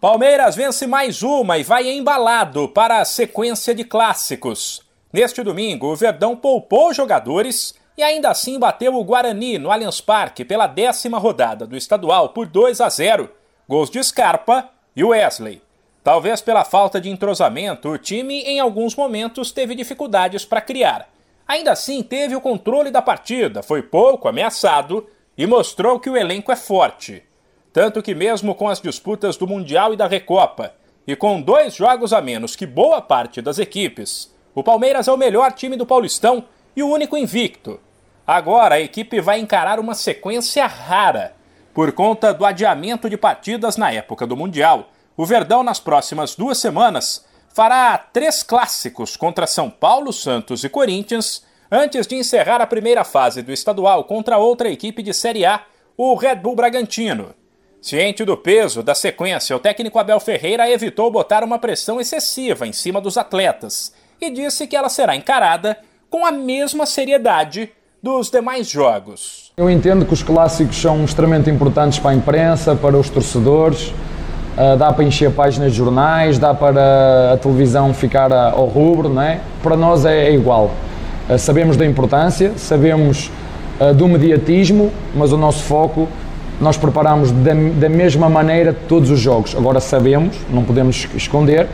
Palmeiras vence mais uma e vai embalado para a sequência de clássicos. Neste domingo, o Verdão poupou jogadores e ainda assim bateu o Guarani no Allianz Parque pela décima rodada do estadual por 2 a 0. Gols de Scarpa e Wesley. Talvez pela falta de entrosamento, o time em alguns momentos teve dificuldades para criar. Ainda assim, teve o controle da partida, foi pouco ameaçado e mostrou que o elenco é forte. Tanto que, mesmo com as disputas do Mundial e da Recopa, e com dois jogos a menos que boa parte das equipes, o Palmeiras é o melhor time do Paulistão e o único invicto. Agora a equipe vai encarar uma sequência rara. Por conta do adiamento de partidas na época do Mundial, o Verdão, nas próximas duas semanas, fará três clássicos contra São Paulo, Santos e Corinthians, antes de encerrar a primeira fase do estadual contra outra equipe de Série A, o Red Bull Bragantino. Ciente do peso da sequência, o técnico Abel Ferreira evitou botar uma pressão excessiva em cima dos atletas e disse que ela será encarada com a mesma seriedade dos demais jogos. Eu entendo que os clássicos são extremamente importantes para a imprensa, para os torcedores, uh, dá para encher páginas de jornais, dá para a televisão ficar ao rubro, não é? Para nós é, é igual. Uh, sabemos da importância, sabemos do mediatismo, mas o nosso foco nós preparamos da, da, mesma maneira todos os jogos. Agora sabemos, não podemos esconder,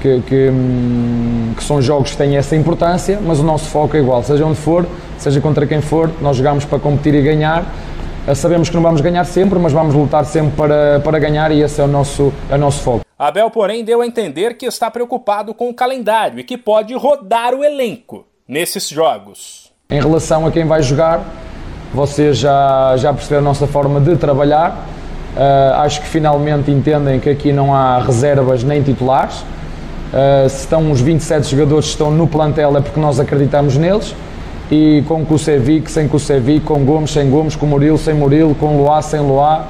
que, que, hum, que, são jogos que têm essa importância, mas o nosso foco é igual, seja onde for, seja contra quem for, nós jogamos para competir e ganhar. Eh, sabemos que não vamos ganhar sempre, mas vamos lutar sempre para, para ganhar e esse é o, nosso, é o nosso foco. Abel, porém, deu a entender que está preocupado com o calendário e que pode rodar o elenco nesses jogos. Em relação a quem vai jogar, vocês já, já perceberam a nossa forma de trabalhar. Uh, acho que finalmente entendem que aqui não há reservas nem titulares. Uh, se estão os 27 jogadores que estão no plantel é porque nós acreditamos neles. E com Kusevic, sem Kusevic, com Gomes, sem Gomes, com Murilo, sem Murilo, com Luá, sem Luá,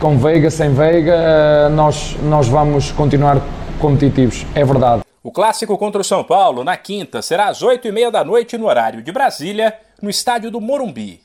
com Veiga, sem Veiga, uh, nós, nós vamos continuar competitivos. É verdade. O clássico contra o São Paulo, na quinta, será às 8h30 da noite no horário de Brasília, no estádio do Morumbi.